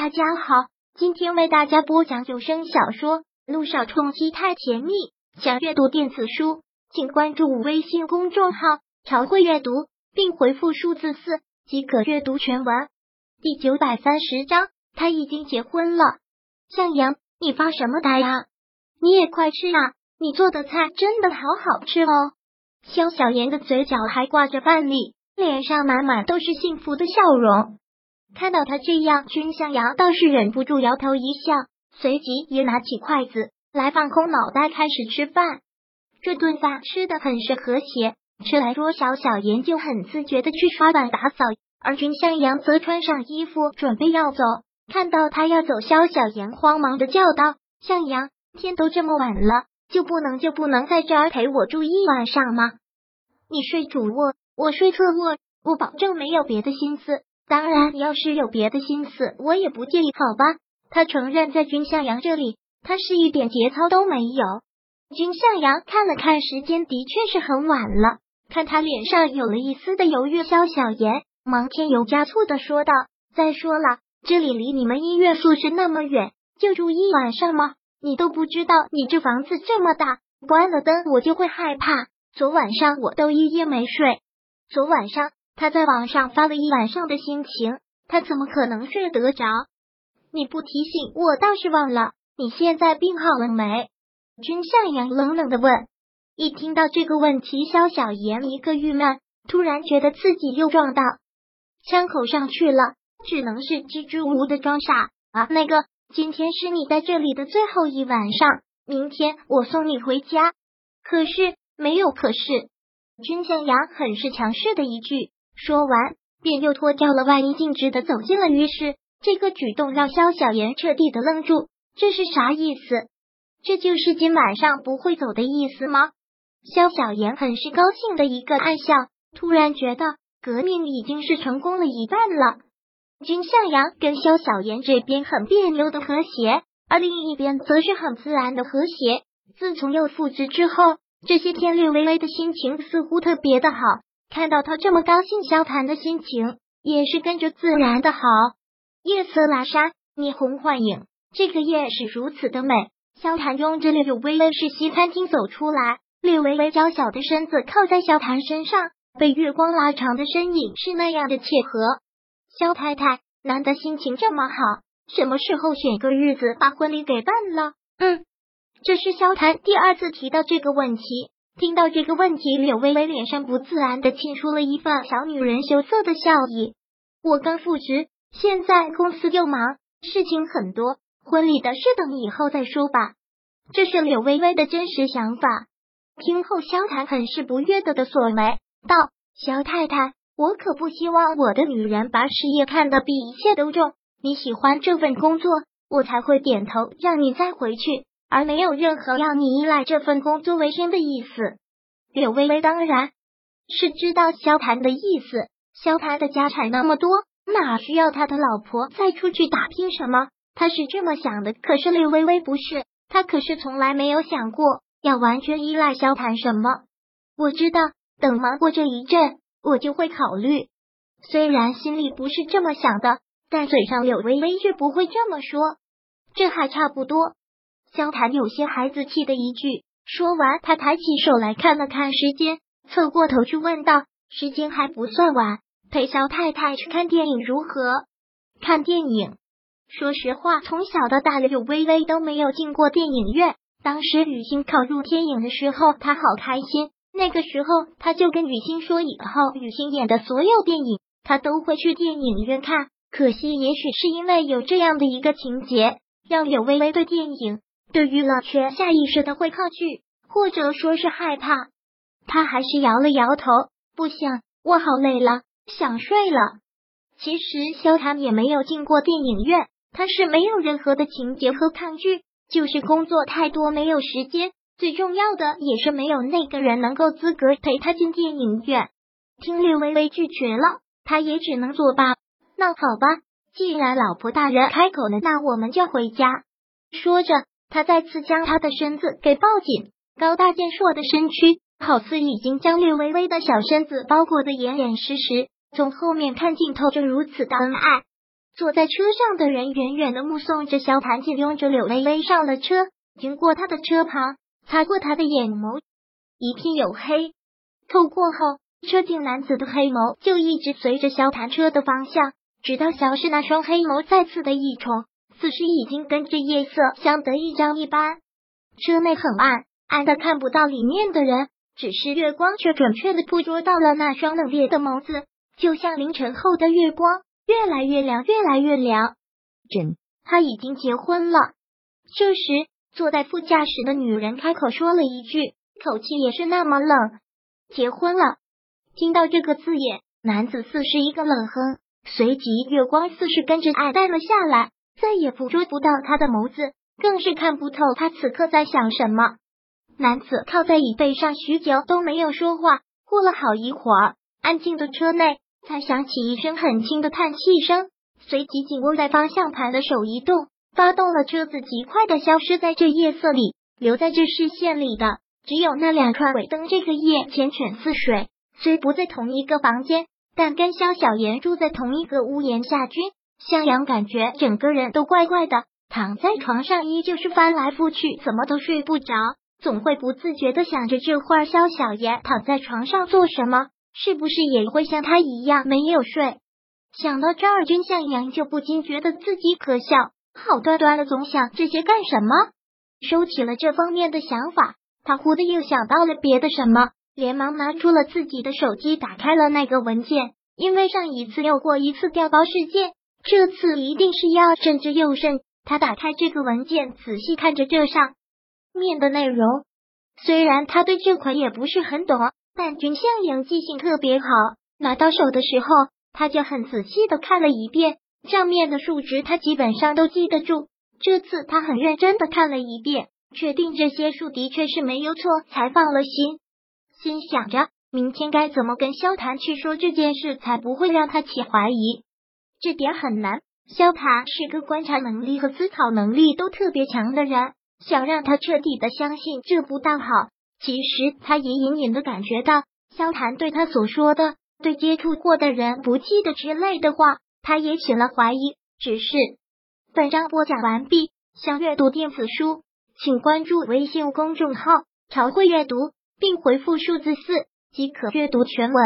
大家好，今天为大家播讲有声小说《路上冲击太甜蜜》。想阅读电子书，请关注微信公众号“朝会阅读”，并回复数字四即可阅读全文。第九百三十章，他已经结婚了。向阳，你发什么呆啊？你也快吃啊！你做的菜真的好好吃哦。肖小妍的嘴角还挂着饭粒，脸上满满都是幸福的笑容。看到他这样，君向阳倒是忍不住摇头一笑，随即也拿起筷子来放空脑袋开始吃饭。这顿饭吃的很是和谐，吃来桌小小妍就很自觉的去刷碗打扫，而君向阳则穿上衣服准备要走。看到他要走，肖小妍慌忙的叫道：“向阳，天都这么晚了，就不能就不能在这儿陪我住一晚上吗？你睡主卧，我睡客卧，我保证没有别的心思。”当然，你要是有别的心思，我也不介意，好吧？他承认，在君向阳这里，他是一点节操都没有。君向阳看了看时间，的确是很晚了。看他脸上有了一丝的犹豫，肖小妍忙添油加醋的说道：“再说了，这里离你们医院宿舍那么远，就住一晚上吗？你都不知道，你这房子这么大，关了灯我就会害怕。昨晚上我都一夜没睡，昨晚上。”他在网上发了一晚上的心情，他怎么可能睡得着？你不提醒我倒是忘了。你现在病好了没？君向阳冷冷的问。一听到这个问题，肖小妍一个郁闷，突然觉得自己又撞到枪口上去了，只能是支支吾吾的装傻啊。那个，今天是你在这里的最后一晚上，明天我送你回家。可是没有可是，君向阳很是强势的一句。说完，便又脱掉了外衣，径直的走进了浴室。这个举动让萧小妍彻底的愣住，这是啥意思？这就是今晚上不会走的意思吗？萧小妍很是高兴的一个暗笑，突然觉得革命已经是成功了一半了。君向阳跟萧小妍这边很别扭的和谐，而另一边则是很自然的和谐。自从又复职之后，这些天略微微的心情似乎特别的好。看到他这么高兴，萧谈的心情也是跟着自然的好。夜色阑珊，霓虹幻影，这个夜是如此的美。萧谈拥着柳微微是西餐厅走出来，略微微娇小的身子靠在萧谈身上，被月光拉长的身影是那样的契合。萧太太难得心情这么好，什么时候选个日子把婚礼给办了？嗯，这是萧谈第二次提到这个问题。听到这个问题，柳微微脸上不自然的沁出了一份小女人羞涩的笑意。我刚复职，现在公司又忙，事情很多，婚礼的事等以后再说吧。这是柳微微的真实想法。听后，萧谈很是不悦的的锁眉道：“萧太太，我可不希望我的女人把事业看得比一切都重。你喜欢这份工作，我才会点头让你再回去。”而没有任何要你依赖这份工作为生的意思。柳微微当然是知道萧谈的意思。萧谈的家产那么多，哪需要他的老婆再出去打拼什么？他是这么想的。可是柳微微不是，他可是从来没有想过要完全依赖萧谈什么。我知道，等忙过这一阵，我就会考虑。虽然心里不是这么想的，但嘴上柳微微却不会这么说。这还差不多。萧谈有些孩子气的一句，说完，他抬起手来看了看时间，侧过头去问道：“时间还不算晚，陪萧太太去看电影如何？”看电影，说实话，从小到大，柳微微都没有进过电影院。当时雨欣考入天影的时候，他好开心。那个时候，他就跟雨欣说，以后雨欣演的所有电影，他都会去电影院看。可惜，也许是因为有这样的一个情节，让柳微微对电影。对娱乐圈下意识的会抗拒，或者说是害怕。他还是摇了摇头，不想，我好累了，想睡了。其实萧谈也没有进过电影院，他是没有任何的情节和抗拒，就是工作太多没有时间。最重要的也是没有那个人能够资格陪他进电影院。听略微微拒绝了，他也只能作罢。那好吧，既然老婆大人开口了，那我们就回家。说着。他再次将他的身子给抱紧，高大健硕的身躯好似已经将略微微的小身子包裹的严严实实。从后面看镜头就如此的恩爱。坐在车上的人远远的目送着萧谭紧拥着柳微微上了车，经过他的车旁，擦过他的眼眸，一片黝黑。透过后，车镜男子的黑眸就一直随着萧谭车的方向，直到消失。那双黑眸再次的一重，似是已经跟着夜色相得益彰一般。车内很暗，暗的看不到里面的人，只是月光却准确的捕捉到了那双冷冽的眸子，就像凌晨后的月光。越来越凉，越来越凉。真，他已经结婚了。这时，坐在副驾驶的女人开口说了一句，口气也是那么冷：“结婚了。”听到这个字眼，男子似是一个冷哼，随即月光似是跟着暗淡了下来，再也捕捉不到他的眸子，更是看不透他此刻在想什么。男子靠在椅背上，许久都没有说话。过了好一会儿，安静的车内。才响起一声很轻的叹气声，随即紧握在方向盘的手一动，发动了车子，极快的消失在这夜色里。留在这视线里的，只有那两串尾灯。这个夜缱绻似水，虽不在同一个房间，但跟萧小言住在同一个屋檐下，君向阳感觉整个人都怪怪的。躺在床上，依旧是翻来覆去，怎么都睡不着，总会不自觉的想着这会儿萧小言躺在床上做什么。是不是也会像他一样没有睡？想到这儿，君向阳就不禁觉得自己可笑，好端端的总想这些干什么？收起了这方面的想法，他忽的又想到了别的什么，连忙拿出了自己的手机，打开了那个文件。因为上一次有过一次调包事件，这次一定是要慎之又慎。他打开这个文件，仔细看着这上面的内容，虽然他对这款也不是很懂。但君向阳记性特别好，拿到手的时候他就很仔细的看了一遍，上面的数值他基本上都记得住。这次他很认真的看了一遍，确定这些数的确是没有错，才放了心。心想着明天该怎么跟萧谭去说这件事，才不会让他起怀疑。这点很难，萧谭是个观察能力和思考能力都特别强的人，想让他彻底的相信这不大好。其实他也隐隐的感觉到，萧谈对他所说的“对接触过的人不记得”之类的话，他也起了怀疑。只是本章播讲完毕，想阅读电子书，请关注微信公众号“朝会阅读”，并回复数字四即可阅读全文。